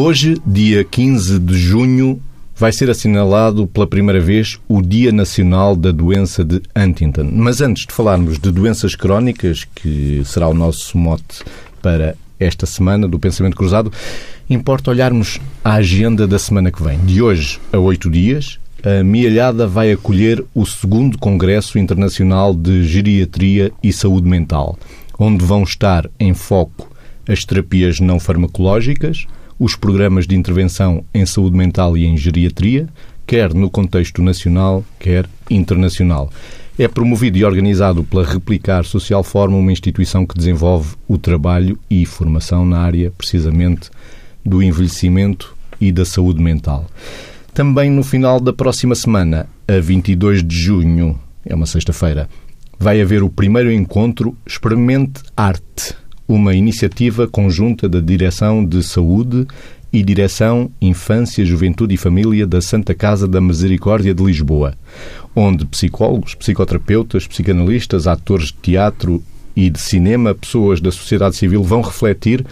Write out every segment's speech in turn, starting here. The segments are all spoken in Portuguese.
Hoje, dia 15 de junho, vai ser assinalado pela primeira vez o Dia Nacional da Doença de Huntington. Mas antes de falarmos de doenças crónicas, que será o nosso mote para esta semana do Pensamento Cruzado, importa olharmos a agenda da semana que vem. De hoje a oito dias, a Mialhada vai acolher o segundo Congresso Internacional de Geriatria e Saúde Mental, onde vão estar em foco as terapias não farmacológicas, os programas de intervenção em saúde mental e em geriatria, quer no contexto nacional, quer internacional. É promovido e organizado pela Replicar Social Forum, uma instituição que desenvolve o trabalho e formação na área, precisamente, do envelhecimento e da saúde mental. Também no final da próxima semana, a 22 de junho, é uma sexta-feira, vai haver o primeiro encontro Experimente Arte, uma iniciativa conjunta da Direção de Saúde e Direção Infância, Juventude e Família da Santa Casa da Misericórdia de Lisboa, onde psicólogos, psicoterapeutas, psicanalistas, atores de teatro e de cinema, pessoas da sociedade civil vão refletir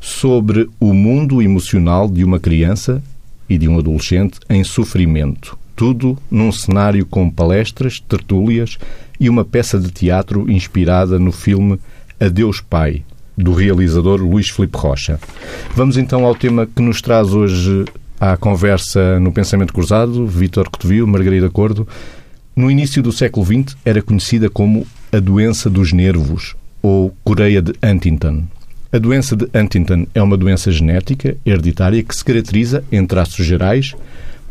sobre o mundo emocional de uma criança e de um adolescente em sofrimento. Tudo num cenário com palestras, tertúlias e uma peça de teatro inspirada no filme Adeus Pai, do realizador Luís Filipe Rocha. Vamos então ao tema que nos traz hoje à conversa no Pensamento Cruzado, Vítor Cotovio, Margarida Cordo. No início do século XX era conhecida como a doença dos nervos ou Coreia de Huntington. A doença de Huntington é uma doença genética hereditária que se caracteriza, em traços gerais,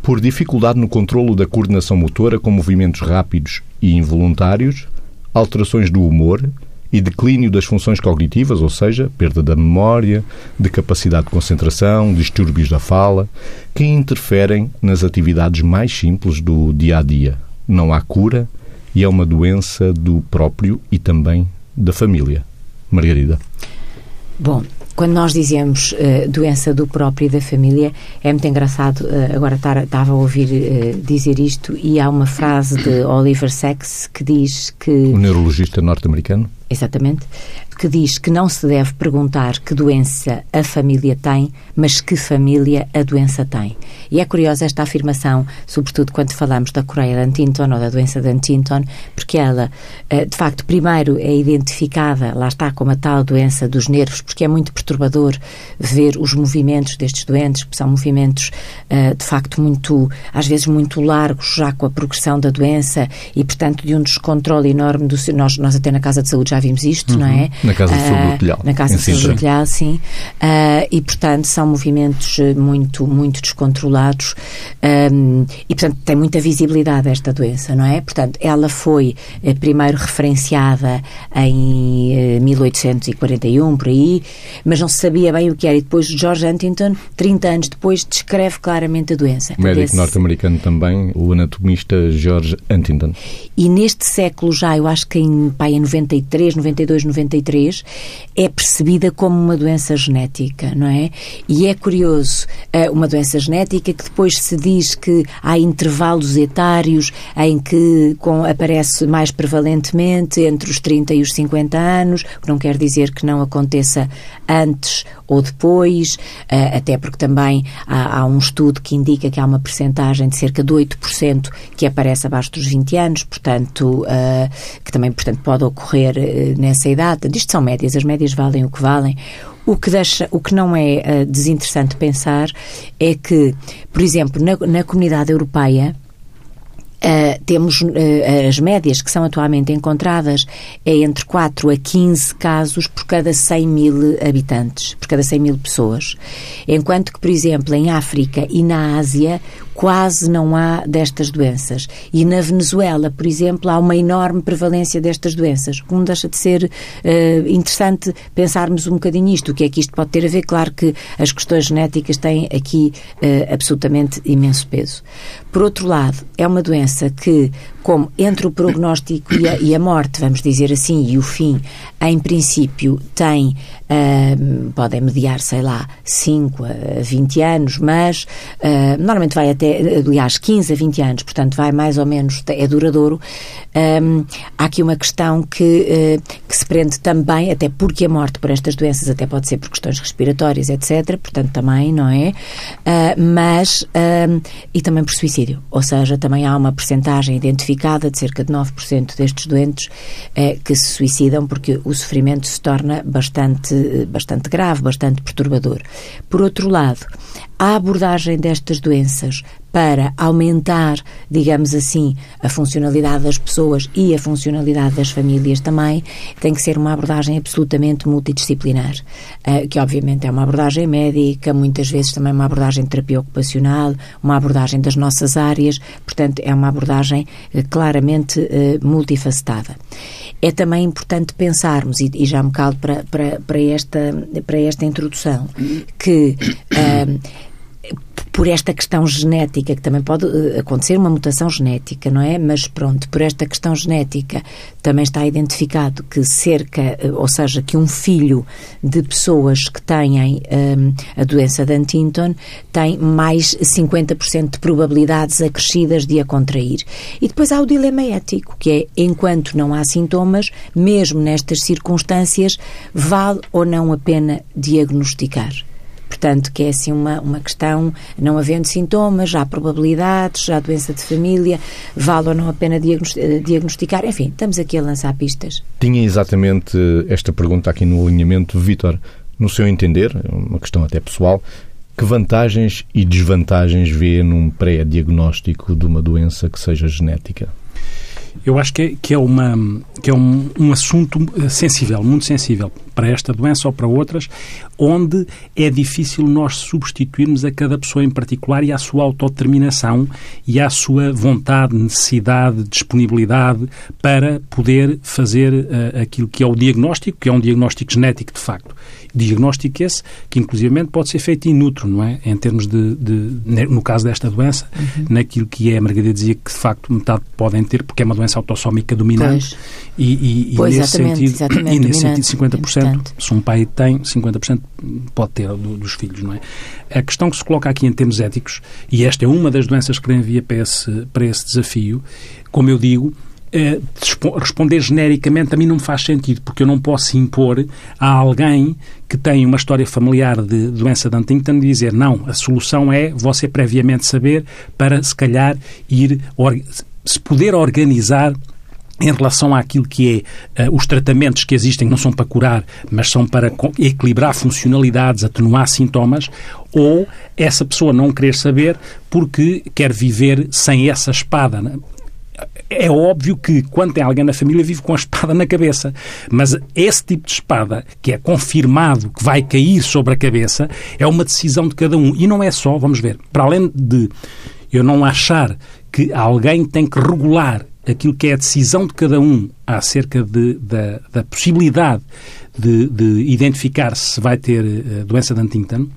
por dificuldade no controlo da coordenação motora com movimentos rápidos e involuntários, alterações do humor, e declínio das funções cognitivas, ou seja, perda da memória, de capacidade de concentração, distúrbios da fala, que interferem nas atividades mais simples do dia a dia. Não há cura e é uma doença do próprio e também da família. Margarida. Bom, quando nós dizemos uh, doença do próprio e da família, é muito engraçado. Uh, agora estava a ouvir uh, dizer isto e há uma frase de Oliver Sacks que diz que. O neurologista norte-americano? Exatamente que diz que não se deve perguntar que doença a família tem, mas que família a doença tem. E é curiosa esta afirmação, sobretudo quando falamos da Coreia de Huntington ou da doença de Huntington, porque ela, eh, de facto, primeiro é identificada, lá está, como a tal doença dos nervos, porque é muito perturbador ver os movimentos destes doentes, que são movimentos, eh, de facto, muito, às vezes muito largos, já com a progressão da doença e, portanto, de um descontrole enorme do nós, nós até na Casa de Saúde já vimos isto, uhum. não é? Na Casa de Saúde do Telhal. Na Casa de Saúde do sim. Uh, e, portanto, são movimentos eh, muito, muito descontrolados um, e, portanto, tem muita visibilidade esta doença, não é? Portanto, ela foi eh, primeiro referenciada em 1841, por aí, mas não se sabia bem o que era. E depois George Huntington, 30 anos depois, descreve claramente a doença. O médico norte-americano também, o anatomista George Huntington. E neste século já, eu acho que em, pá, em 93, 92, 93, é percebida como uma doença genética, não é? E é curioso, eh, uma doença genética que depois se diz que há intervalos etários em que com, aparece mais prevalentemente entre os 30 e os 50 anos, não quer dizer que não aconteça antes ou depois, eh, até porque também há, há um estudo que indica que há uma percentagem de cerca de 8% que aparece abaixo dos 20 anos, portanto, eh, que também portanto, pode ocorrer nessa idade. Isto são médias, as médias valem o que valem. O que, deixa, o que não é uh, desinteressante pensar é que, por exemplo, na, na comunidade europeia, Uh, temos uh, as médias que são atualmente encontradas é entre 4 a 15 casos por cada 100 mil habitantes, por cada 100 mil pessoas. Enquanto que, por exemplo, em África e na Ásia, quase não há destas doenças. E na Venezuela, por exemplo, há uma enorme prevalência destas doenças. Não deixa de ser uh, interessante pensarmos um bocadinho isto. O que é que isto pode ter a ver? Claro que as questões genéticas têm aqui uh, absolutamente imenso peso. Por outro lado, é uma doença que, como entre o prognóstico e a, e a morte, vamos dizer assim, e o fim, em princípio, tem uh, podem mediar, sei lá, 5 a 20 anos, mas uh, normalmente vai até aliás, 15 a 20 anos, portanto vai mais ou menos, é duradouro, há aqui uma questão que, uh, que se prende também, até porque a morte por estas doenças até pode ser por questões respiratórias, etc., portanto também, não é? Uh, mas, e também por suicídio, ou seja, também há uma percentagem identificada de cerca de 9% destes doentes uh, que se suicidam porque o sofrimento se torna bastante, bastante grave, bastante perturbador. Por outro lado, a abordagem destas doenças para aumentar, digamos assim, a funcionalidade das pessoas e a funcionalidade das famílias também, tem que ser uma abordagem absolutamente multidisciplinar, eh, que obviamente é uma abordagem médica, muitas vezes também uma abordagem de terapia ocupacional, uma abordagem das nossas áreas, portanto, é uma abordagem eh, claramente eh, multifacetada. É também importante pensarmos, e já me calo para, para, para, esta, para esta introdução, que por esta questão genética, que também pode eh, acontecer uma mutação genética, não é? Mas pronto, por esta questão genética também está identificado que cerca, eh, ou seja, que um filho de pessoas que têm um, ehm, a doença de Huntington tem mais 50% de probabilidades acrescidas de a contrair. E depois há o dilema ético, que é enquanto não há sintomas, mesmo nestas circunstâncias, vale ou não a pena diagnosticar. Portanto, que é assim uma, uma questão, não havendo sintomas, já há probabilidades, já há doença de família, vale ou não a pena eh, diagnosticar. Enfim, estamos aqui a lançar pistas. Tinha exatamente esta pergunta aqui no alinhamento. Vítor, no seu entender, uma questão até pessoal, que vantagens e desvantagens vê num pré-diagnóstico de uma doença que seja genética? Eu acho que é, que é, uma, que é um, um assunto eh, sensível, muito sensível, para esta doença ou para outras, onde é difícil nós substituirmos a cada pessoa em particular e à sua autodeterminação e à sua vontade, necessidade, disponibilidade para poder fazer uh, aquilo que é o diagnóstico, que é um diagnóstico genético de facto. Diagnóstico esse que, inclusivamente, pode ser feito in utero, não é? Em termos de, de no caso desta doença, uhum. naquilo que é, a Margarida dizia que, de facto, metade podem ter, porque é uma doença autossómica dominante. Pois. E, e, pois, e, nesse exatamente, sentido, exatamente, e nesse sentido, 50%, se um pai tem, 50% pode ter do, dos filhos, não é? A questão que se coloca aqui em termos éticos, e esta é uma das doenças que envia para esse, para esse desafio, como eu digo, eh, responder genericamente a mim não me faz sentido, porque eu não posso impor a alguém que tem uma história familiar de doença de Huntington dizer não, a solução é você previamente saber para se calhar ir se poder organizar em relação àquilo que é uh, os tratamentos que existem, não são para curar, mas são para equilibrar funcionalidades, atenuar sintomas, ou essa pessoa não querer saber porque quer viver sem essa espada. Né? é óbvio que quando tem alguém na família vive com a espada na cabeça, mas esse tipo de espada que é confirmado que vai cair sobre a cabeça é uma decisão de cada um e não é só, vamos ver, para além de eu não achar que alguém tem que regular aquilo que é a decisão de cada um acerca de, da, da possibilidade de, de identificar se vai ter eh, doença de Huntington,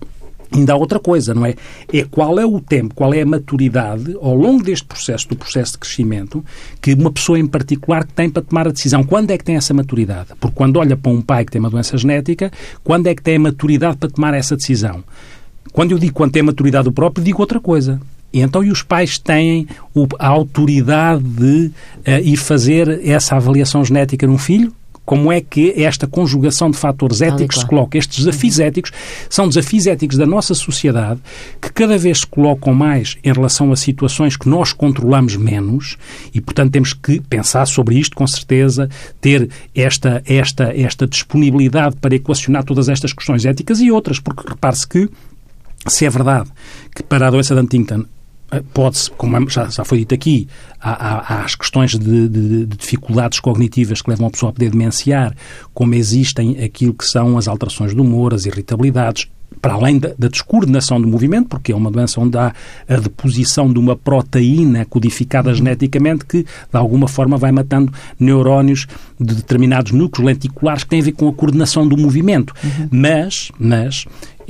Ainda há outra coisa, não é? É qual é o tempo, qual é a maturidade ao longo deste processo, do processo de crescimento, que uma pessoa em particular tem para tomar a decisão. Quando é que tem essa maturidade? Porque quando olha para um pai que tem uma doença genética, quando é que tem a maturidade para tomar essa decisão? Quando eu digo quando tem a maturidade do próprio, digo outra coisa. E então, e os pais têm a autoridade de uh, ir fazer essa avaliação genética num filho? como é que esta conjugação de fatores éticos se coloca. Estes desafios uhum. éticos são desafios éticos da nossa sociedade que cada vez se colocam mais em relação a situações que nós controlamos menos e, portanto, temos que pensar sobre isto com certeza, ter esta, esta, esta disponibilidade para equacionar todas estas questões éticas e outras, porque repare-se que se é verdade que para a doença de Huntington pode-se, como é, já, já, foi dito aqui, há, há, há as questões de, de, de, dificuldades cognitivas que levam a pessoa a poder demenciar, como existem aquilo que são as alterações do humor, as irritabilidades, para além da, da, descoordenação do movimento, porque é uma doença onde há a deposição de uma proteína codificada geneticamente que, de alguma forma, vai matando neurónios de determinados núcleos lenticulares que têm a ver com a coordenação do movimento. Uhum. Mas, mas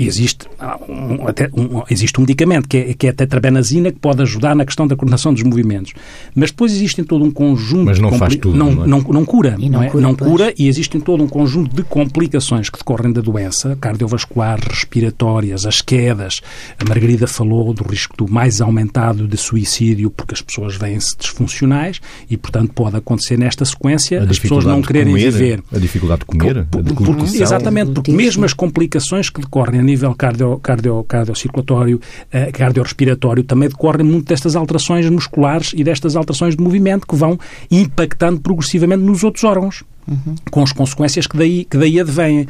existe um, até, um, existe um medicamento que é, que é a tetrabenazina que pode ajudar na questão da coordenação dos movimentos. Mas depois existe todo um conjunto... Mas não faz tudo, não, não, é? não, não, cura. E não, não, é? cura, não cura e existe todo um conjunto de complicações que decorrem da doença, cardiovasculares, respiratórias, as quedas. A Margarida falou do risco do mais aumentado de suicídio porque as pessoas vêm-se disfuncionais e, portanto, pode acontecer nesta sequência as pessoas não quererem comer, viver. A dificuldade de comer, Por, a de porque, exatamente, porque mesmo as complicações que decorrem a nível cardio, cardio, cardiocirculatório, eh, cardiorrespiratório, também decorrem muito destas alterações musculares e destas alterações de movimento que vão impactando progressivamente nos outros órgãos. Uhum. Com as consequências que daí, que daí advêm.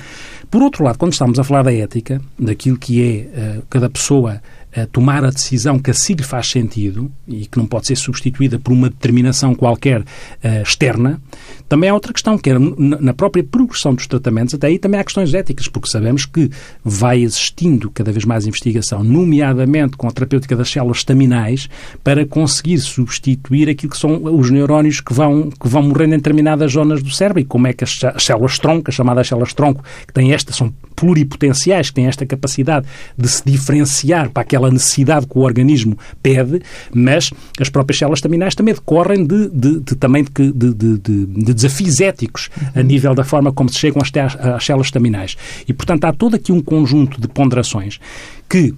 Por outro lado, quando estamos a falar da ética, daquilo que é uh, cada pessoa uh, tomar a decisão que assim lhe faz sentido e que não pode ser substituída por uma determinação qualquer uh, externa, também há outra questão, que é na própria progressão dos tratamentos, até aí também há questões éticas, porque sabemos que vai existindo cada vez mais investigação, nomeadamente com a terapêutica das células estaminais, para conseguir substituir aquilo que são os neurónios que vão, que vão morrendo em determinadas zonas do cérebro. E como é que as células tronco, as chamadas células tronco, que têm esta, são pluripotenciais, que têm esta capacidade de se diferenciar para aquela necessidade que o organismo pede, mas as próprias células estaminais também decorrem de, de, de também de, de, de desafios éticos a nível da forma como se chegam às, às células estaminais. E, portanto, há todo aqui um conjunto de ponderações que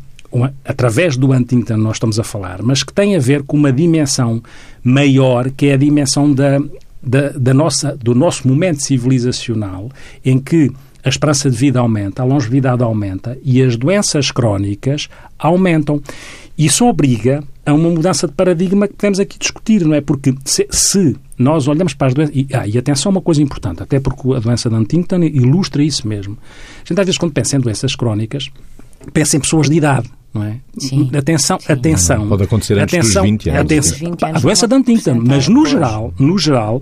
através do Huntington nós estamos a falar, mas que tem a ver com uma dimensão maior, que é a dimensão da, da, da nossa, do nosso momento civilizacional, em que a esperança de vida aumenta, a longevidade aumenta e as doenças crónicas aumentam. Isso obriga a uma mudança de paradigma que podemos aqui discutir, não é? Porque se, se nós olhamos para as doenças. E, ah, e atenção a uma coisa importante, até porque a doença de Huntington ilustra isso mesmo. A gente às vezes, quando pensa em doenças crónicas, pensa em pessoas de idade. Não é? Sim. Atenção, Sim. atenção. Pode acontecer antes atenção, dos 20 anos. Atenção, 20 anos a doença de Huntington, pode mas no geral, no geral,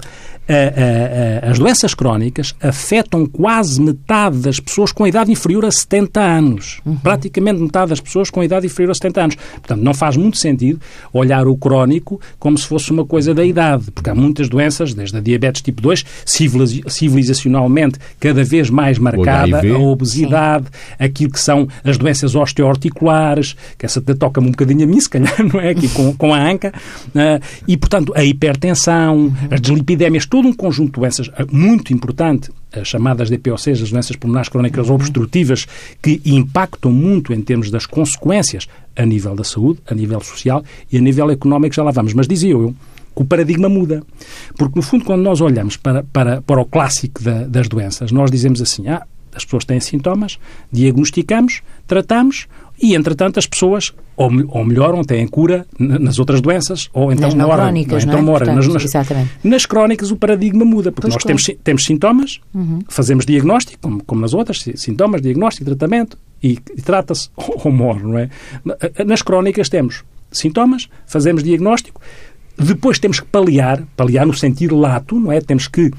a- a- a- as doenças crónicas afetam quase metade das pessoas com idade inferior a 70 anos. Praticamente metade das pessoas com idade inferior a 70 anos. Portanto, não faz muito sentido olhar o crónico como se fosse uma coisa da idade, porque há muitas doenças, desde a diabetes tipo 2, civiliz- civilizacionalmente cada vez mais marcada, a obesidade, aquilo que são as doenças osteoarticulares, que essa toca-me um bocadinho a mim, se calhar, não é? Aqui com, com a anca. ah, e, portanto, a hipertensão, as deslipidémias, todo um conjunto de doenças ah, muito importante, as chamadas DPOCs, as doenças pulmonares crónicas obstrutivas, que impactam muito em termos das consequências a nível da saúde, a nível social e a nível económico, já lá vamos. Mas dizia eu que o paradigma muda. Porque, no fundo, quando nós olhamos para, para, para o clássico da- das doenças, nós dizemos assim, ah, as pessoas têm sintomas, diagnosticamos, tratamos e, entretanto, as pessoas ou, ou melhoram, têm cura nas outras doenças, ou então Nas moram. crónicas, então não é? moram. Portanto, Nas, nas- nas crónicas o paradigma muda, porque Pois, nós claro. temos, temos sintomas, fazemos diagnóstico, como, como nas outras, si- sintomas, diagnóstico, tratamento, e, e trata-se ou, ou morre, não é? Na- Nas crónicas temos sintomas, fazemos diagnóstico, depois temos que paliar, paliar no sentido lato, não é? Temos que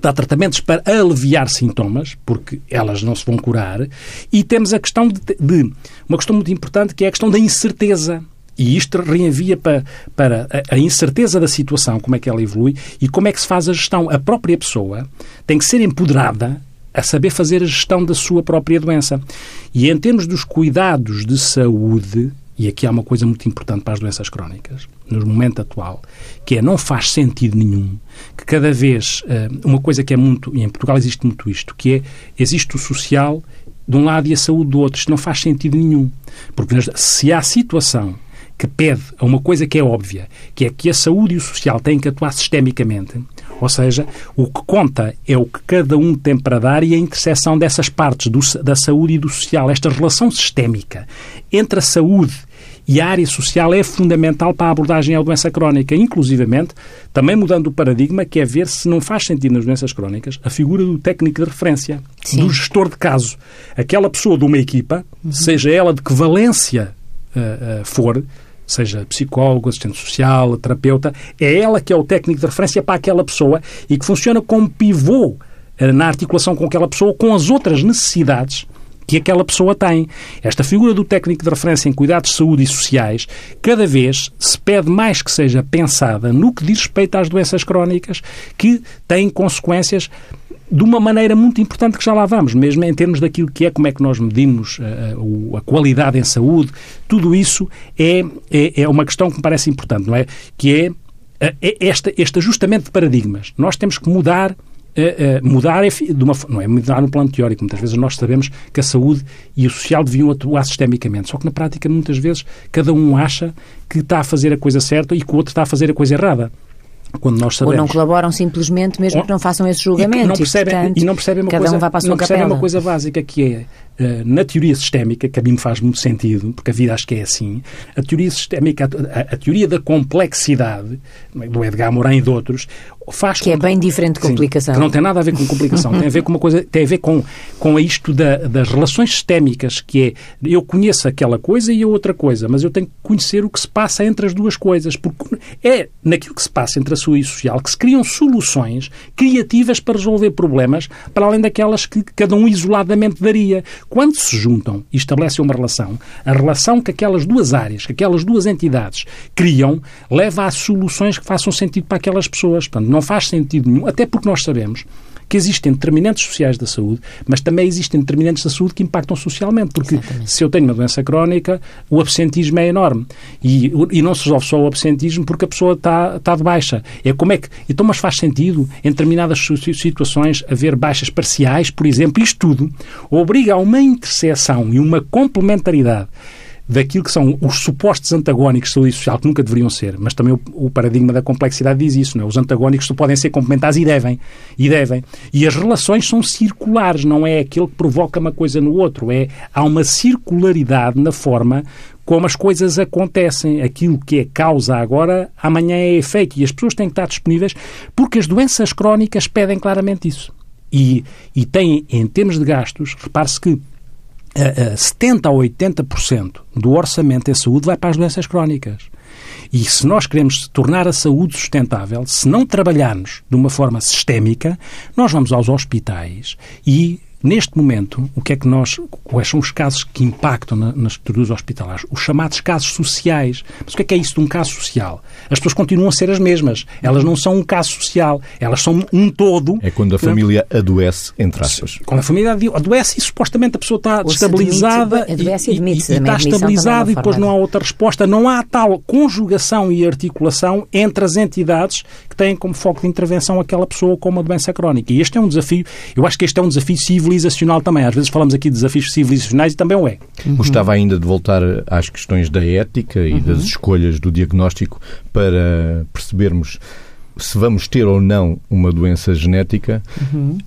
dar tratamentos para aliviar sintomas, porque elas não se vão curar, e temos a questão de, de uma questão muito importante que é a questão da incerteza. E isto reenvia para, para a incerteza da situação, como é que ela evolui e como é que se faz a gestão. A própria pessoa tem que ser empoderada a saber fazer a gestão da sua própria doença. E em termos dos cuidados de saúde, e aqui há uma coisa muito importante para as doenças crónicas, no momento atual, que é não faz sentido nenhum que cada vez, eh, uma coisa que é muito, e em Portugal existe muito isto, que é, existe o social de um lado e a saúde do outro. Isto não faz sentido nenhum. Porque se há situação que pede a uma coisa que é óbvia, que é que a saúde e o social têm que atuar sistemicamente, ou seja, o que conta é o que cada um tem para dar e a interseção dessas partes do da saúde e do social. Esta relação sistémica entre a saúde e a área social é fundamental para a abordagem à doença crónica, inclusivamente, também mudando o paradigma, que é ver se não faz sentido nas doenças crónicas a figura do técnico de referência, Sim. do gestor de caso. Aquela pessoa de uma equipa, seja ela de que valência eh, eh, for, seja psicólogo, assistente social, terapeuta, é ela que é o técnico de referência para aquela pessoa e que funciona como pivô eh, na articulação com aquela pessoa, com as outras necessidades que aquela pessoa tem. Esta figura do técnico de referência em cuidados de saúde e sociais, cada vez se pede mais que seja pensada no que diz respeito às doenças crónicas que têm consequências de uma maneira muito importante que já lá vamos, mesmo em termos daquilo que é, como é que nós medimos a, a, a qualidade em saúde, tudo isso é, é, é, uma questão que me parece importante, não é? Que é, é este, este ajustamento de paradigmas. Nós temos que mudar Uh, uh, mudar é de uma, não é mudar no plano teórico. Muitas vezes nós sabemos que a saúde e o social deviam atuar sistemicamente. Só que na prática, muitas vezes, cada um acha que está a fazer a coisa certa e que o outro está a fazer a coisa errada. Quando nós sabemos. Ou não colaboram simplesmente, mesmo que não façam esse julgamento. E não percebem, e, portanto, e não percebem uma, coisa, um não percebem uma coisa básica que é na teoria sistémica, que a mim me faz muito sentido, porque a vida acho que é assim, a teoria sistémica, a, a teoria da complexidade, do Edgar Morin e de outros, faz que é bem diferente de complicação. Sim, que não tem nada a ver com complicação, tem a ver com uma coisa, tem a ver com, com isto da, das relações sistémicas, que é eu conheço aquela coisa e a outra coisa, mas eu tenho que conhecer o que se passa entre as duas coisas, porque é naquilo que se passa entre a sua e social que se criam soluções criativas para resolver problemas, para além daquelas que cada um isoladamente daria. Quando se juntam e estabelecem uma relação, a relação que aquelas duas áreas, que aquelas duas entidades criam, leva a soluções que façam sentido para aquelas pessoas. Portanto, não faz sentido nenhum, até porque nós sabemos que existem determinantes sociais da saúde, mas também existem determinantes da saúde que impactam socialmente, porque Exatamente. se eu tenho uma doença crónica, o absentismo é enorme. E, e não se resolve só o absentismo porque a pessoa está, está de baixa. É como é que. Então, mas faz sentido, em determinadas situações, haver baixas parciais, por exemplo, isto tudo obriga a uma interseção e uma complementaridade daquilo que são os supostos antagónicos de saúde social, que nunca deveriam ser, mas também o, o paradigma da complexidade diz isso, não é? Os antagónicos podem ser complementares e devem, e devem. E as relações são circulares, não é aquele que provoca uma coisa no outro, é há uma circularidade na forma como as coisas acontecem. Aquilo que é causa agora, amanhã é efeito. E as pessoas têm que estar disponíveis porque as doenças crónicas pedem claramente isso. E, e têm, em termos de gastos, repare-se que 70% a 80% do orçamento em saúde vai para as doenças crónicas. E se nós queremos tornar a saúde sustentável, se não trabalharmos de uma forma sistémica, nós vamos aos hospitais e Neste momento, o que é que nós, quais são os casos que impactam na, nas estruturas hospitalares? Os chamados casos sociais. Mas o que é que é isso de um caso social? As pessoas continuam a ser as mesmas. Elas não são um caso social. Elas são um todo. É quando a família adoece, entre aspas. Quando a família adoece e supostamente a pessoa está estabilizada e, e, e, está estabilizada e depois não há outra resposta. Não há tal conjugação e articulação entre as entidades que têm como foco de intervenção aquela pessoa com uma doença crónica. E este é um desafio, eu acho que este é um desafio civil civilizacional também. Às vezes falamos aqui de desafios civilizacionais e também o é. Uhum. Gostava ainda de voltar às questões da ética e uhum. das escolhas do diagnóstico para percebermos se vamos ter ou não uma doença genética. Uhum.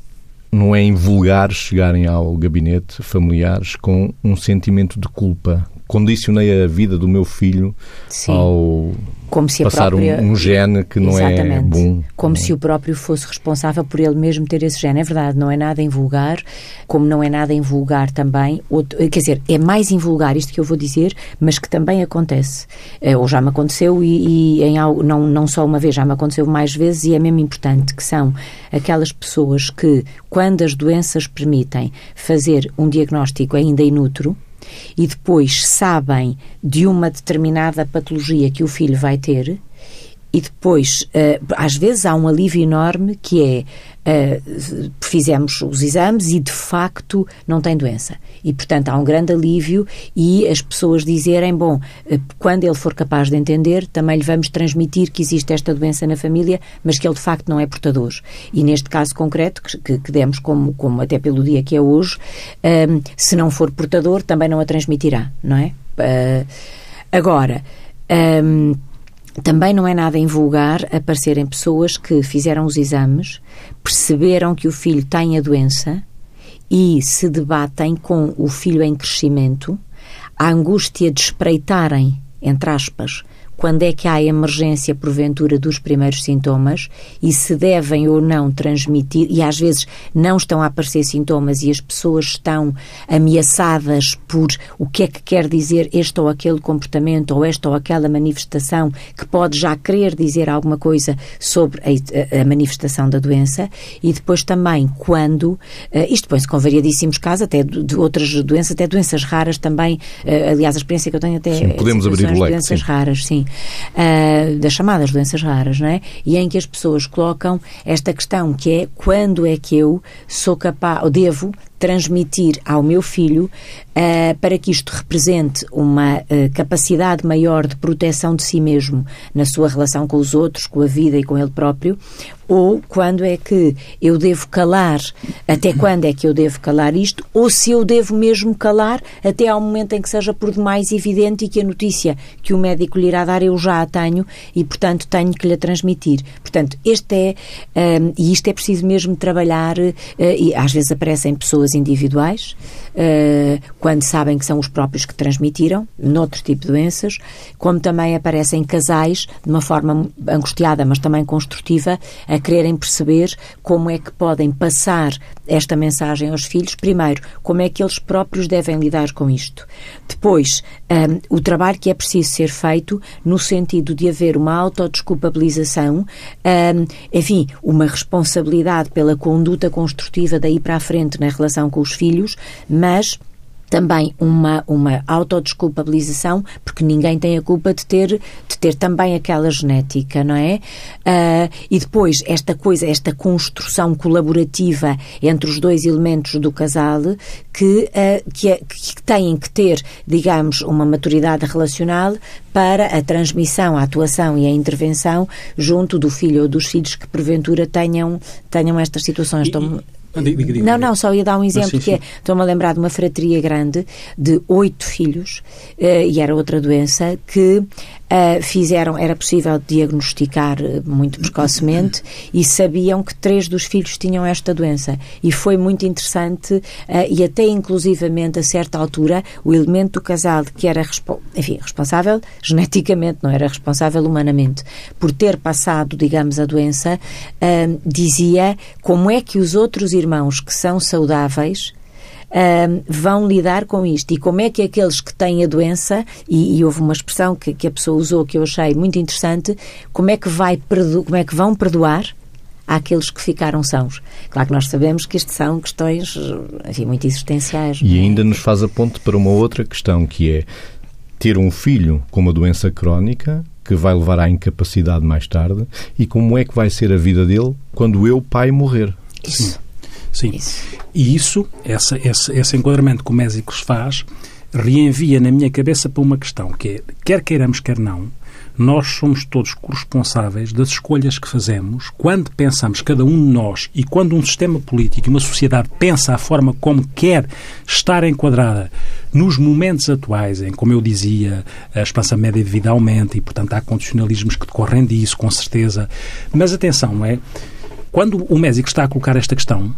Não é invulgar chegarem ao gabinete familiares com um sentimento de culpa. Condicionei a vida do meu filho Sim. ao como se passar própria... um, um, gene que não é Exatamente. é bom. Como se o próprio fosse responsável por ele mesmo ter esse gene. É verdade, não é nada invulgar, como não é nada invulgar também, outro, quer dizer, é mais invulgar isto que eu vou dizer, mas que também acontece. Eh, ou já me aconteceu e, e em, não, não só uma vez, já me aconteceu mais vezes e é mesmo importante, que são aquelas pessoas que, quando as doenças permitem fazer um diagnóstico ainda inútero, e depois sabem de uma determinada patologia que o filho vai ter, e depois, uh, às vezes, há um alívio enorme que é uh, fizemos os exames e de facto não tem doença. E, portanto, há um grande alívio e as pessoas dizerem: bom, uh, quando ele for capaz de entender, também lhe vamos transmitir que existe esta doença na família, mas que ele de facto não é portador. E neste caso concreto, que, que demos como, como até pelo dia que é hoje, uh, se não for portador, também não a transmitirá, não é? agora. Um, também não é nada invulgar aparecerem pessoas que fizeram os exames, perceberam que o filho tem a doença e se debatem com o filho em crescimento, a angústia de espreitarem, entre aspas, quando é que há emergência, porventura, dos primeiros sintomas e se devem ou não transmitir, e às vezes não estão a aparecer sintomas e as pessoas estão ameaçadas por o que é que quer dizer este ou aquele comportamento ou esta ou aquela manifestação que pode já querer dizer alguma coisa sobre a, a manifestação da doença e depois também quando, uh, isto põe-se com variadíssimos casos, até de, outras doenças, até doenças raras também, uh, aliás, a experiência que eu tenho até sim, podemos abrir o leque, doenças sim. raras, sim. Uh, das chamadas doenças raras, não é? E em que as pessoas colocam esta questão que é quando é que eu sou capaz, ou devo transmitir ao meu filho uh, para que isto represente uma uh, capacidade maior de proteção de si mesmo na sua relação com os outros, com a vida e com ele próprio, ou quando é que eu devo calar, até quando é que eu devo calar isto, ou se eu devo mesmo calar até ao momento em que seja por demais evidente e que a notícia que o médico lhe irá dar eu já a tenho e, portanto, tenho que lhe transmitir. Portanto, este é, um, eh, e isto é preciso mesmo trabalhar, uh, e às vezes aparecem pessoas individuais, uh, quando sabem que são os próprios que transmitiram, noutro tipo de doenças, como também aparecem casais, de uma forma angustiada, mas também construtiva, a quererem perceber como é que podem passar esta mensagem aos filhos. Primeiro, como é que eles próprios devem lidar com isto. Depois, um, o trabalho que é preciso ser feito no sentido de haver uma autodesculpabilização, um, enfim, uma responsabilidade pela conduta construtiva daí para a frente na relação com os filhos, mas também uma, uma autodesculpabilização, porque ninguém tem a culpa de ter, de ter também aquela genética, não é? Uh, e depois, esta coisa, esta construção colaborativa entre os dois elementos do casal que, uh, que, é, que têm que ter, digamos, uma maturidade relacional para a transmissão, a atuação e a intervenção junto do filho ou dos filhos que porventura tenham, tenham estas situações. E, Diga, diga, não, não, só ia dar um exemplo sim, que é, estou-me a lembrar de uma frataria grande de oito filhos, uh, e era outra doença, que fizeram, era possível diagnosticar eh, muito precocemente e sabiam que três dos filhos tinham esta doença. E foi muito interessante uh, e até inclusivamente a certa altura o elemento do casal que era enfim, responsável geneticamente, não era responsável humanamente, por ter passado, digamos, a doença, uh, dizia como é que os outros irmãos que são saudáveis vão lidar com isto e como é que aqueles que têm a doença, e, e houve uma expressão que, que, a pessoa usou que eu achei muito interessante, como é que, vai como é que vão perdoar àqueles que ficaram sãos. Claro que nós sabemos que isto são questões enfim, muito existenciais. E é? ainda nos faz a ponte para uma outra questão, que é ter um filho com uma doença crónica que vai levar à incapacidade mais tarde e como é que vai ser a vida dele quando eu, pai, morrer. Isso. Sim. Isso. E isso, essa, esse, esse enquadramento que o Mésicles faz, reenvia na minha cabeça para uma questão, que é, quer queiramos, quer não, nós somos todos corresponsáveis das escolhas que fazemos quando pensamos, cada um de nós, e quando um sistema político e uma sociedade pensa a forma como quer estar enquadrada nos momentos atuais, em, como eu dizia, a esperança média de vida aumenta e, portanto, há condicionalismos que decorrem disso, com certeza. Mas atenção, não é? Quando o médico está a colocar esta questão,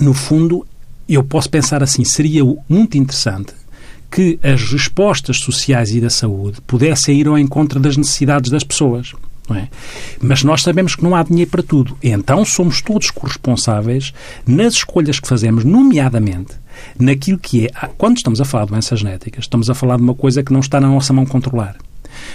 no fundo, eu posso pensar assim: seria muito interessante que as respostas sociais e da saúde pudessem ir ao encontro das necessidades das pessoas. É? Mas nós sabemos que não há dinheiro para tudo. Então somos todos corresponsáveis nas escolhas que fazemos, nomeadamente naquilo que é. Quando estamos a falar de doenças genéticas, estamos a falar de uma coisa que não está na nossa mão controlar.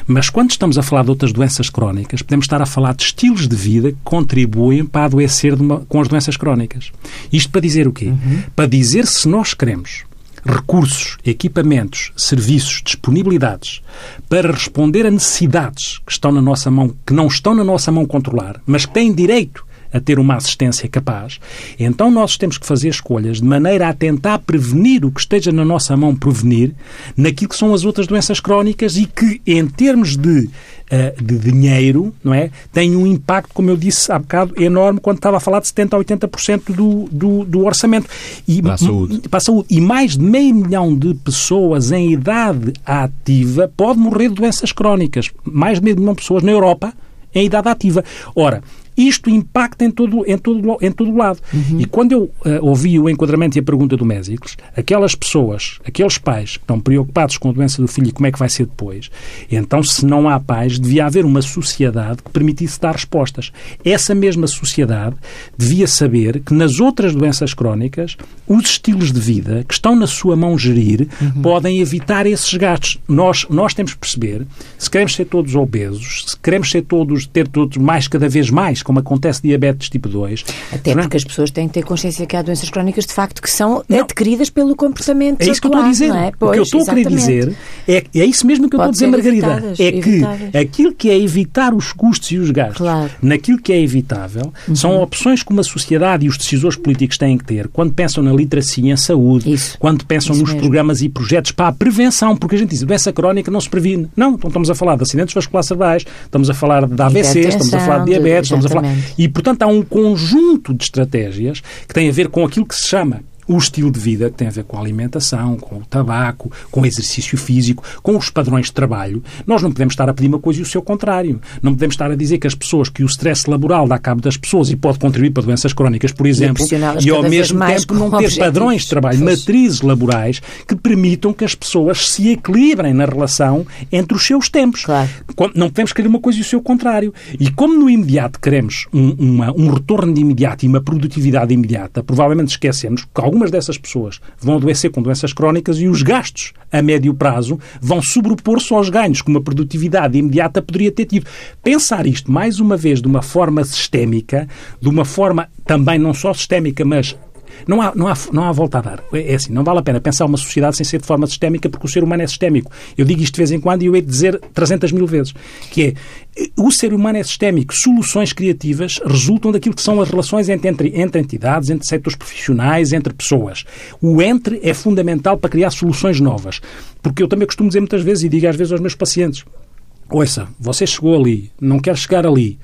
Mas quando estamos a falar de outras doenças crónicas, podemos estar a falar de estilos de vida que contribuem para adoecer uma, com as doenças crónicas. Isto para dizer o quê? Uhum. Para dizer se nós queremos recursos, equipamentos, serviços, disponibilidades para responder a necessidades que estão na nossa mão, que não estão na nossa mão controlar, mas que têm direito a ter uma assistência capaz, então nós temos que fazer escolhas de maneira a tentar prevenir o que esteja na nossa mão prevenir naquilo que são as outras doenças crónicas e que, em termos de, uh, de dinheiro, não é, tem um impacto, como eu disse há bocado, enorme quando estava a falar de 70% a 80% do, do, do orçamento. E, para a saúde. Para a saúde. E mais de meio milhão de pessoas em idade ativa pode morrer de doenças crónicas. Mais de meio milhão de pessoas na Europa em idade ativa. Ora, isto impacta em todo, em todo, em todo lado. Uhum. E quando eu uh, ouvi o enquadramento e a pergunta do Mésicles, aquelas pessoas, aqueles pais que estão preocupados com a doença do filho e como é que vai ser depois, então, se não há pais, devia haver uma sociedade que permitisse dar respostas. Essa mesma sociedade devia saber que nas outras doenças crónicas, os estilos de vida que estão na sua mão gerir uhum. podem evitar esses gastos. Nós, nós temos que perceber, se queremos ser todos obesos, se queremos ser todos, ter todos mais, cada vez mais, como acontece diabetes tipo 2. Até é? porque as pessoas têm que ter consciência que há doenças crónicas de facto que são não. adquiridas pelo comportamento É isso que eu estou a dizer. É? Pois, o que eu estou exatamente. a querer dizer é, é isso mesmo que eu Pode estou a dizer, Margarida. É que evitáveis. aquilo que é evitar os custos e os gastos claro. naquilo que é evitável uhum. são opções que uma sociedade e os decisores políticos têm que ter quando pensam na literacia em saúde, isso. quando pensam isso nos mesmo. programas e projetos para a prevenção, porque a gente diz doença crónica não se previne. Não, então estamos a falar de acidentes vasculares cerebrais, estamos a falar de AVC, estamos a falar de diabetes, estamos a falar. E, portanto, há um conjunto de estratégias que têm a ver com aquilo que se chama o estilo de vida que tem a ver com a alimentação, com o tabaco, com o exercício físico, com os padrões de trabalho. Nós não podemos estar a pedir uma coisa e o seu contrário. Não podemos estar a dizer que as pessoas, que o stress laboral dá cabo das pessoas e pode contribuir para doenças crónicas, por exemplo, e, e ao mesmo tempo não ter padrões de trabalho, pois. matrizes laborais que permitam que as pessoas se equilibrem na relação entre os seus tempos. Claro. Não podemos querer uma coisa e o seu contrário. E como no imediato queremos um, uma, um retorno de imediato e uma produtividade imediata, provavelmente esquecemos que algumas dessas pessoas vão adoecer com doenças crónicas e os gastos a médio prazo vão sobrepor-se aos ganhos que uma produtividade imediata poderia ter tido. Pensar isto, mais uma vez, de uma forma sistémica, de uma forma também não só sistémica, mas não há, não, há, não há volta a dar. É assim, não vale a pena pensar uma sociedade sem ser de forma sistémica, porque o ser humano é sistémico. Eu digo isto de vez em quando e eu hei de dizer 300 mil vezes, que é, o ser humano é sistémico. Soluções criativas resultam daquilo que são as relações entre, entre, entre entidades, entre setores profissionais, entre pessoas. O entre é fundamental para criar soluções novas. Porque eu também costumo dizer muitas vezes, e digo às vezes aos meus pacientes, ouça, você chegou ali, não quer chegar ali,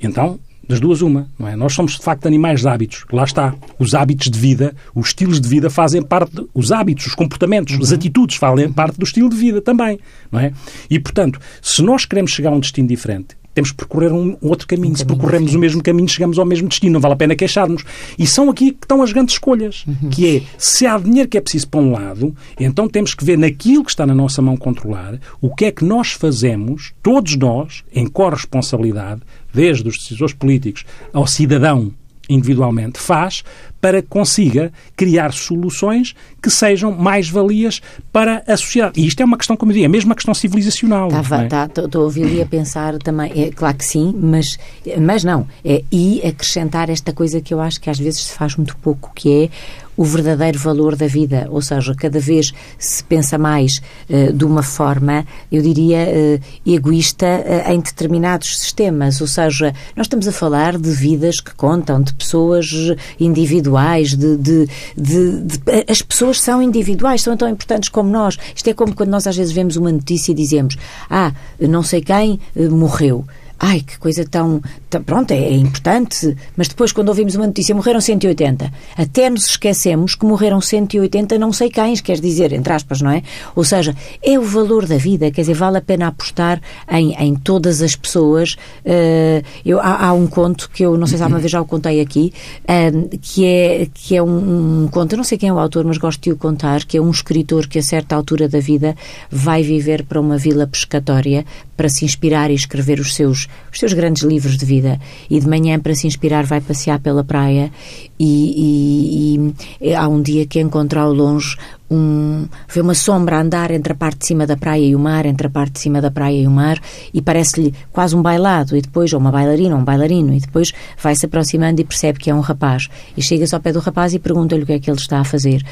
então das duas, uma, não é? Nós somos, de facto, animais de hábitos. Lá está. Os hábitos de vida, os estilos de vida fazem parte... De, os hábitos, os comportamentos, uhum. as atitudes fazem parte do estilo de vida também, não é? E, portanto, se nós queremos chegar a um destino diferente, temos que percorrer um outro caminho. Um Se caminho percorremos diferente. o mesmo caminho, chegamos ao mesmo destino. Não vale a pena queixar-nos. E são aqui que estão as grandes escolhas. Uhum. Que é, se há dinheiro que é preciso para um lado, então temos que ver naquilo que está na nossa mão controlar, o que é que nós fazemos, todos nós, em corresponsabilidade, desde os decisores políticos ao cidadão individualmente, faz para que consiga criar soluções que sejam mais-valias para a sociedade. E isto é uma questão, como eu digo, é mesmo uma questão civilizacional. Estou não é? tá, a ouvir e a pensar também, é, claro que sim, mas, mas não. É, e acrescentar esta coisa que eu acho que às vezes se faz muito pouco, que é o verdadeiro valor da vida, ou seja, cada vez se pensa mais uh, de uma forma, eu diria, uh, egoísta uh, em determinados sistemas, ou seja, nós estamos a falar de vidas que contam, de pessoas individuais, de, de, de, de, as pessoas são individuais, são tão importantes como nós. Isto é como quando nós às vezes vemos uma notícia e dizemos, ah, não sei quem morreu. Ai, que coisa tão. tão pronto, é, é, importante, mas depois, quando ouvimos uma notícia, morreram 180. Até nos esquecemos que morreram 180 não sei quem, quer dizer, entre aspas, não é? Ou seja, é o valor da vida, quer dizer, vale a pena apostar em, em todas as pessoas. Uh, eu, há, há, um conto que eu não sei se alguma vez já o contei aqui, uh, que é, que é um, um, conto, eu não sei quem é o autor, mas gosto de o contar, que é um escritor que a certa altura da vida vai viver para uma vila pescatória para se inspirar e escrever os seus os seus grandes livros de vida e de manhã para se inspirar vai passear pela praia e, e, e há um dia que encontra ao longe um, vê uma sombra andar entre a parte de cima da praia e o mar, entre a parte de cima da praia e o mar, e parece-lhe quase um bailado, e depois, ou uma bailarina, ou um bailarino, e depois vai se aproximando e percebe que é um rapaz. E chega-se ao pé do rapaz e pergunta-lhe o que é que ele está a fazer.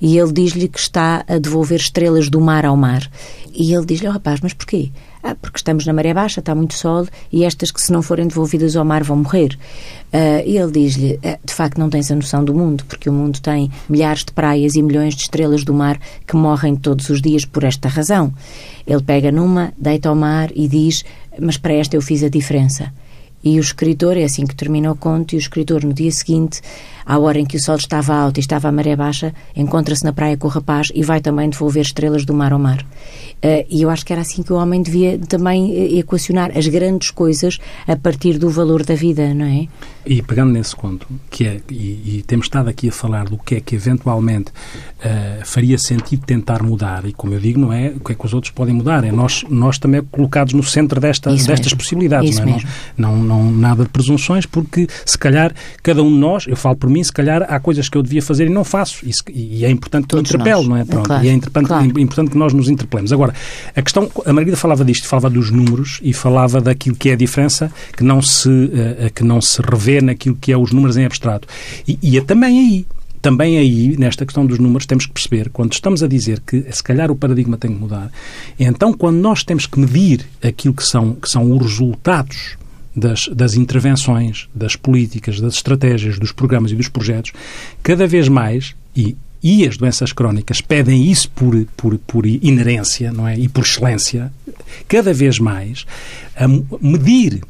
E ele diz-lhe que está a devolver estrelas do mar ao mar. E ele diz-lhe ao rapaz, mas porquê? Ah, porque estamos na maré baixa, está muito sol e estas que, se não forem devolvidas ao mar, vão morrer. Uh, e ele diz-lhe: ah, de facto, não tens a noção do mundo, porque o mundo tem milhares de praias e milhões de estrelas do mar que morrem todos os dias por esta razão. Ele pega numa, deita ao mar e diz: Mas para esta eu fiz a diferença. E o escritor, é assim que termina o conto, e o escritor, no dia seguinte, à hora em que o sol estava alto e estava a maré baixa, encontra-se na praia com o rapaz e vai também devolver estrelas do mar ao mar. Uh, e eu acho que era assim que o homem devia também equacionar as grandes coisas a partir do valor da vida, não é? E pegando nesse conto, que é, e, e temos estado aqui a falar do que é que eventualmente uh, faria sentido tentar mudar, e como eu digo, não é o que é que os outros podem mudar, é nós, nós também colocados no centro desta, destas possibilidades, Isso não é? Mesmo. Não, não nada de presunções, porque se calhar cada um de nós, eu falo por mim, se calhar há coisas que eu devia fazer e não faço. E, e é importante que Todos eu interpelo, não é? Pronto, claro, e é importante, claro. importante que nós nos interpelemos. Agora, a questão, a Margarida falava disto, falava dos números e falava daquilo que é a diferença que não se, uh, que não se revê naquilo que é os números em abstrato. E, e é também aí, também aí, nesta questão dos números, temos que perceber, quando estamos a dizer que se calhar o paradigma tem que mudar, então quando nós temos que medir aquilo que são, que são os resultados das, das intervenções, das políticas, das estratégias, dos programas e dos projetos, cada vez mais, e e as doenças crónicas pedem isso por, por, por inerência não é? e por excelência, cada vez mais, a medir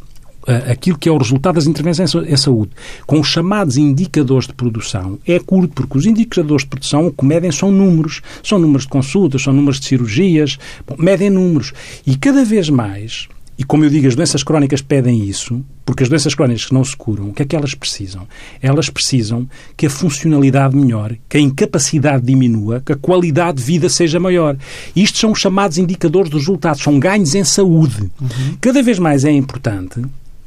aquilo que é o resultado das intervenções em saúde, com os chamados indicadores de produção, é curto, porque os indicadores de produção o que medem são números. São números de consultas, são números de cirurgias, bom, medem números. E cada vez mais, e como eu digo, as doenças crónicas pedem isso, porque as doenças crónicas que não se curam, o que é que elas precisam? Elas precisam que a funcionalidade melhore, que a incapacidade diminua, que a qualidade de vida seja maior. E isto são os chamados indicadores dos resultados, são ganhos em saúde. Uhum. Cada vez mais é importante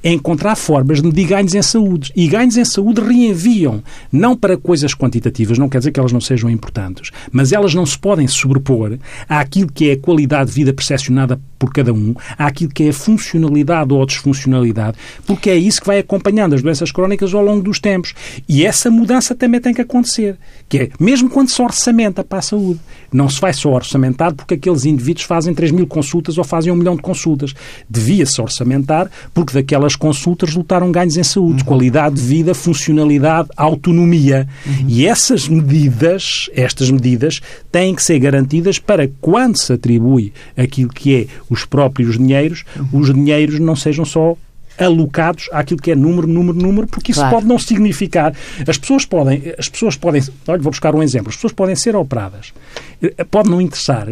é encontrar formas de medir ganhos em saúde. E ganhos em saúde reenviam, não para coisas quantitativas, não quer dizer que elas não sejam importantes, mas elas não se podem sobrepor àquilo que é a qualidade de vida percepcionada por cada um, àquilo que é a funcionalidade ou a disfuncionalidade, porque é isso que vai acompanhando as doenças crónicas ao longo dos tempos. E essa mudança também tem que acontecer, que é, mesmo quando se orçamenta para a saúde, não se vai só orçamentar porque aqueles indivíduos fazem 3 mil consultas ou fazem um milhão de consultas. Devia-se orçamentar porque daquelas consultas resultaram ganhos em saúde, uhum. qualidade de vida, funcionalidade, autonomia. Uhum. E essas medidas, estas medidas, têm que ser garantidas para quando se atribui aquilo que é os próprios dinheiros, uhum. os dinheiros não sejam só alocados àquilo que é número, número, número, porque isso claro. pode não significar. As pessoas podem, as pessoas podem, olha, vou buscar um exemplo. As pessoas podem ser operadas. Eh, pode não interessar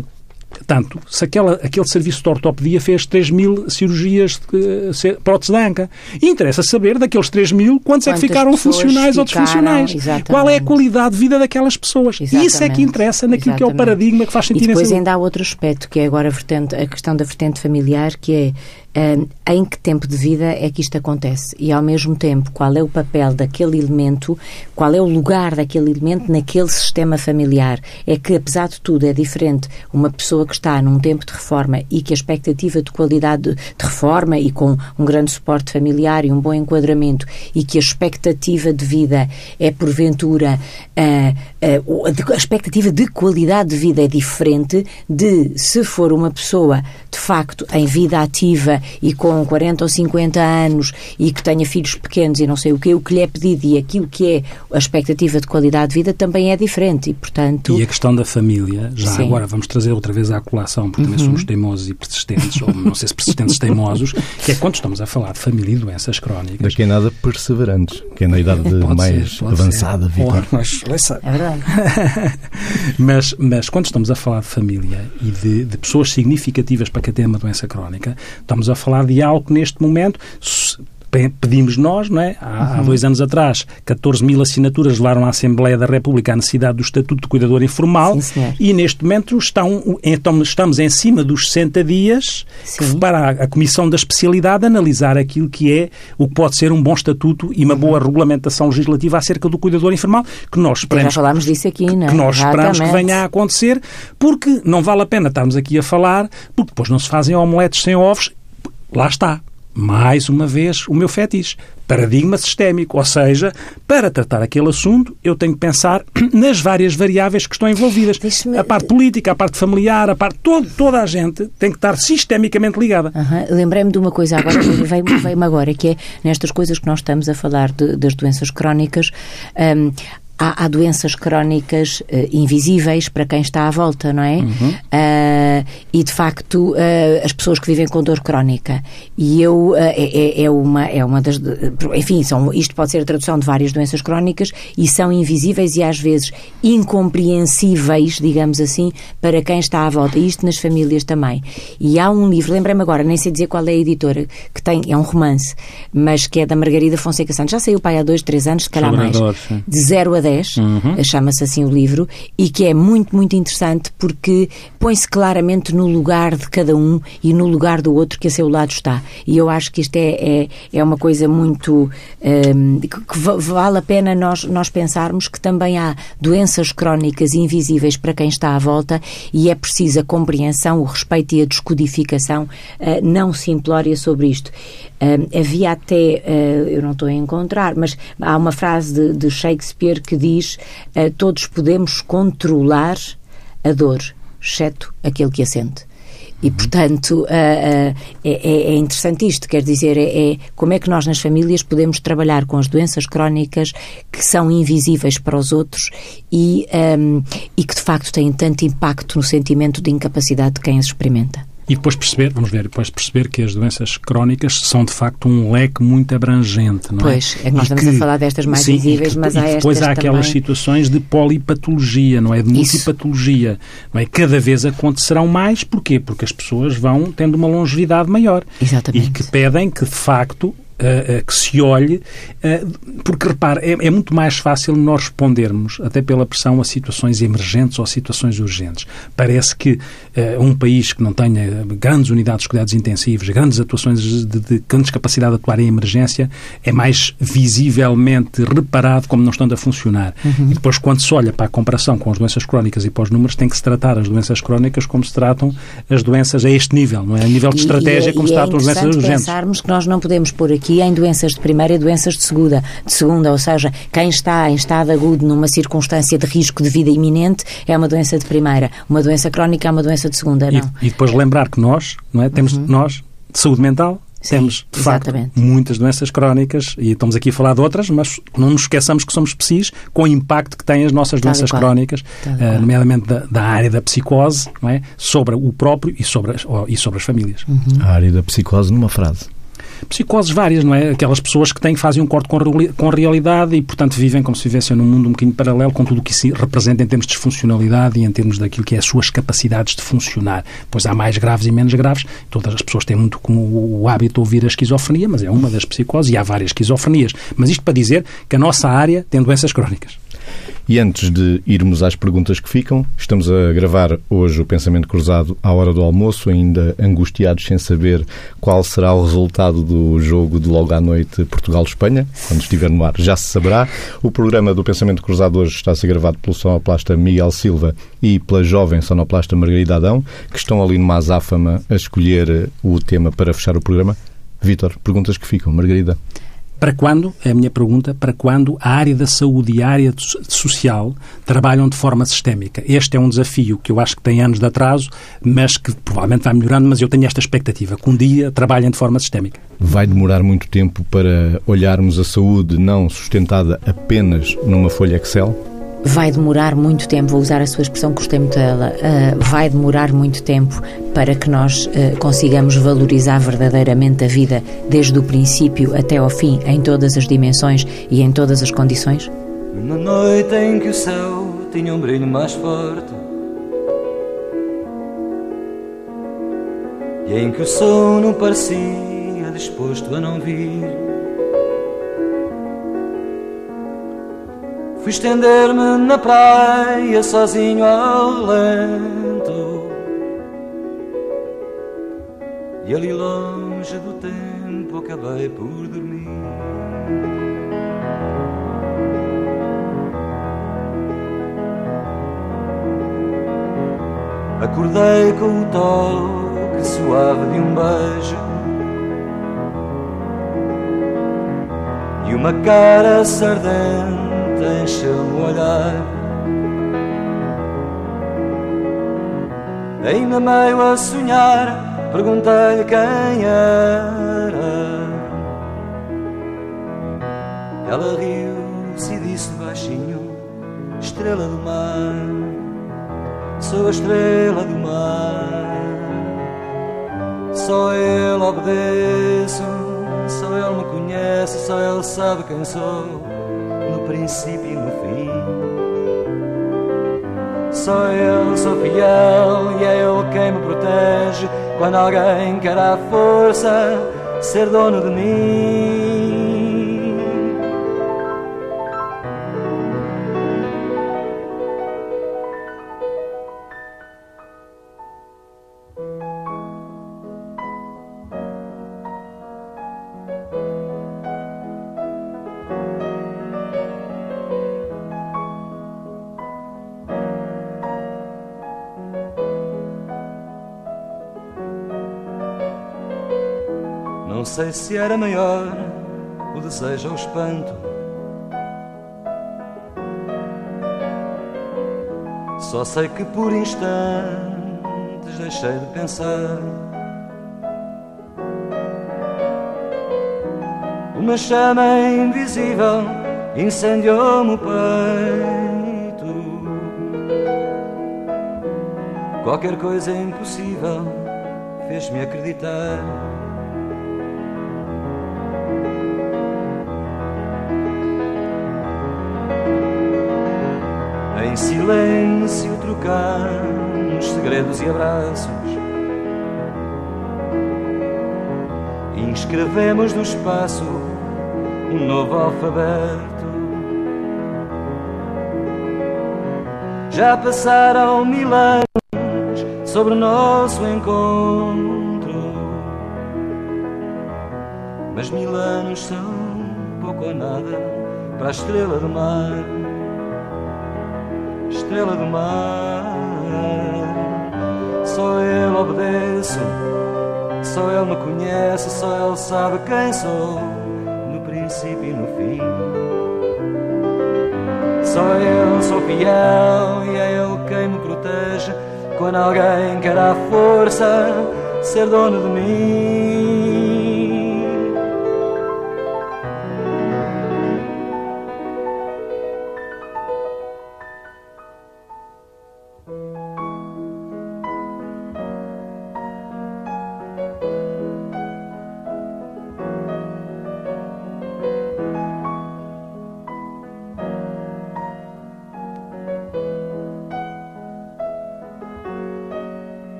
tanto, se aquela, aquele serviço de ortopedia fez 3 mil cirurgias de prótese de anca. Interessa saber daqueles 3 mil quantos Quantas é que ficaram funcionais ficaram, ou disfuncionais. Exatamente. Qual é a qualidade de vida daquelas pessoas. Exatamente. Isso é que interessa naquilo exatamente. que é o paradigma que faz sentido. E depois ainda há outro aspecto, que é agora a, vertente, a questão da vertente familiar, que é em que tempo de vida é que isto acontece e, ao mesmo tempo, qual é o papel daquele elemento, qual é o lugar daquele elemento naquele sistema familiar. É que, apesar de tudo, é diferente uma pessoa que está num tempo de reforma e que a expectativa de qualidade de reforma e com um grande suporte familiar e um bom enquadramento e que a expectativa de vida é, porventura, uh, a expectativa de qualidade de vida é diferente de se for uma pessoa, de facto, em vida ativa e com 40 ou 50 anos e que tenha filhos pequenos e não sei o que, o que lhe é pedido e aquilo que é a expectativa de qualidade de vida também é diferente e, portanto... E a questão da família, já Sim. agora vamos trazer outra vez à colação, porque uhum. também somos teimosos e persistentes, ou não sei se persistentes teimosos, que é quando estamos a falar de família e doenças crónicas... Daqui a nada perseverantes, que é na idade mais ser, avançada, Vitor. Mas, é verdade. mas, mas quando estamos a falar de família e de, de pessoas significativas para quem tem uma doença crónica, estamos a falar de algo que neste momento pedimos nós, não é? Há, uhum. há, dois anos atrás, 14 mil assinaturas levaram à Assembleia da República a necessidade do Estatuto de Cuidador Informal Sim, e neste momento estão, então, estamos em cima dos 60 dias Sim. para a, a, Comissão da Especialidade analisar aquilo que é o que pode ser um bom estatuto e uma uhum. boa regulamentação legislativa acerca do cuidador informal, que nós esperamos, Já falámos disso aqui, não é? que nós esperamos que venha a acontecer, porque não vale a pena estarmos aqui a falar, porque depois não se fazem omeletes sem ovos lá está. Mais uma vez, o meu fetiche. Paradigma sistémico. Ou seja, para tratar aquele assunto, eu tenho que pensar nas várias variáveis que estão envolvidas. A parte política, a parte familiar, a parte. Todo, toda a gente tem que estar sistemicamente ligada. Uhum. Lembrei-me de uma coisa agora, veio-me veio agora, que é nestas coisas que nós estamos a falar de, das doenças crónicas. Um, há, há doenças crónicas uh, invisíveis para quem está à volta, não é? Uhum. Uh, e de facto, uh, as pessoas que vivem com dor crónica. E eu é, é, é, uma é uma das enfim, são, isto pode ser a tradução de várias doenças crónicas e são invisíveis e às vezes incompreensíveis, digamos assim, para quem está à volta. E isto nas famílias também. E há um livro, lembrei-me agora, nem sei dizer qual é a editora, que tem, é um romance, mas que é da Margarida Fonseca Santos. Já saiu pai há dois, três anos, se calhar mais. De 0 a 10 10, uhum. chama-se assim o livro, e que é muito, muito interessante porque põe-se claramente no lugar de cada um e no lugar do outro que a seu lado está. E eu acho que isto é, é, é uma coisa muito. Um, que vale a pena nós, nós pensarmos que também há doenças crónicas invisíveis para quem está à volta e é preciso a compreensão, o respeito e a descodificação uh, não simplória sobre isto. Uh, havia até, uh, eu não estou a encontrar, mas há uma frase de, de Shakespeare que diz: Todos podemos controlar a dor, exceto aquele que a sente. E, uhum. portanto, uh, uh, é, é, interessante isto, quer dizer, é, é, como é que nós nas famílias podemos trabalhar com as doenças crónicas que são invisíveis para os outros e, um, e que de facto têm tanto impacto no sentimento de incapacidade de quem as experimenta. E depois perceber, vamos ver, depois perceber que as doenças crónicas são de facto um leque muito abrangente, não é? Pois, é que nós e estamos que, a falar destas mais sim, visíveis, mas há e depois há aquelas também... situações de polipatologia, não é? De multipatologia, não é? Cada vez acontecerão mais, porquê? Porque as pessoas vão tendo uma longevidade maior. Exatamente. E que pedem que, de facto, uh, que se olhe, uh, porque repare, é, é, muito mais fácil nós respondermos, até pela pressão, a situações emergentes ou a situações urgentes. Parece que um país que não tenha grandes unidades de cuidados intensivos, grandes atuações de, de grandes capacidade de atuar em emergência, é mais visivelmente reparado como não estão a funcionar. Uhum. E depois, quando se olha para a comparação com as doenças crónicas e para os números, tem que se tratar as doenças crónicas como se tratam as doenças a este nível, não é? A nível de estratégia, e, como e se tratam é as doenças urgentes. pensarmos que nós não podemos pôr aqui aqui em doenças de primeira e doenças de segunda, de segunda, ou seja, quem está em estado agudo numa circunstância de risco de vida iminente é uma doença de primeira, uma doença crónica é uma doença de segunda, não. E, e depois lembrar que nós, não é, temos uhum. nós de saúde mental Sim, temos, de exatamente. facto, muitas doenças crónicas e estamos aqui a falar de outras, mas não nos esqueçamos que somos psis com o impacto que têm as nossas Tal doenças crónicas, uh, nomeadamente da, da, área da psicose, não é? sobre o próprio e sobre as, e sobre as famílias. Uhum. A área da psicose numa frase psicoses várias, não é? Aquelas pessoas que têm, fazem um corte com, com a realidade e, portanto, vivem como se vivessem num mundo um bocadinho paralelo com tudo o que isso representa em termos de disfuncionalidade e em termos daquilo que é as suas capacidades de funcionar. Pois há mais graves e menos graves. Todas as pessoas têm muito como o hábito de ouvir a esquizofrenia, mas é uma das psicoses e há várias esquizofrenias. Mas isto para dizer que a nossa área tem doenças crónicas. E antes de irmos às perguntas que ficam, estamos a gravar hoje o Pensamento Cruzado à hora do almoço, ainda angustiados sem saber qual será o resultado do jogo de logo à noite Portugal-Espanha. Quando estiver no ar já se saberá. O programa do Pensamento Cruzado hoje está a ser gravado pelo sonoplasta Miguel Silva e pela jovem sonoplasta Margarida Adão, que estão ali numa azáfama a escolher o tema para fechar o programa. Vítor, perguntas que ficam. Margarida. Para quando, é a minha pergunta, para quando a área da saúde e a área social trabalham de forma sistémica? Este é um desafio que eu acho que tem anos de atraso, mas que provavelmente vai melhorando, mas eu tenho esta expectativa, que um dia trabalhem de forma sistémica. Vai demorar muito tempo para olharmos a saúde não sustentada apenas numa folha Excel? Vai demorar muito tempo, vou usar a sua expressão, gostei muito dela, uh, vai demorar muito tempo para que nós uh, consigamos valorizar verdadeiramente a vida desde o princípio até ao fim, em todas as dimensões e em todas as condições? Na noite em que o céu tinha um brilho mais forte e em que o sono parecia disposto a não vir. Fui estender-me na praia sozinho ao lento. E ali longe do tempo acabei por dormir. Acordei com o toque suave de um beijo. E uma cara sardenta encheu-me o olhar. Ainda meio a sonhar, perguntei-lhe quem era. Ela riu-se e disse baixinho: Estrela do mar, sou a estrela do mar. Só ele obedeço, só ele me conhece, só ele sabe quem sou princípio e no fim. Sou eu, sou fiel e é Ele quem me protege quando alguém quer à força ser dono de mim. Sei se era maior o desejo ou o espanto. Só sei que por instantes deixei de pensar. Uma chama invisível incendiou-me o peito. Qualquer coisa impossível fez-me acreditar. Em silêncio trocamos segredos e abraços. Inscrevemos no espaço um novo alfabeto. Já passaram mil anos sobre o nosso encontro, mas mil anos são pouco ou nada para a estrela do mar. Estrela do mar, só ele obedeço, só ele me conhece, só ele sabe quem sou princípio e no fim. Só eu sou fiel e é Ele quem me protege quando alguém quer à força ser dono de mim.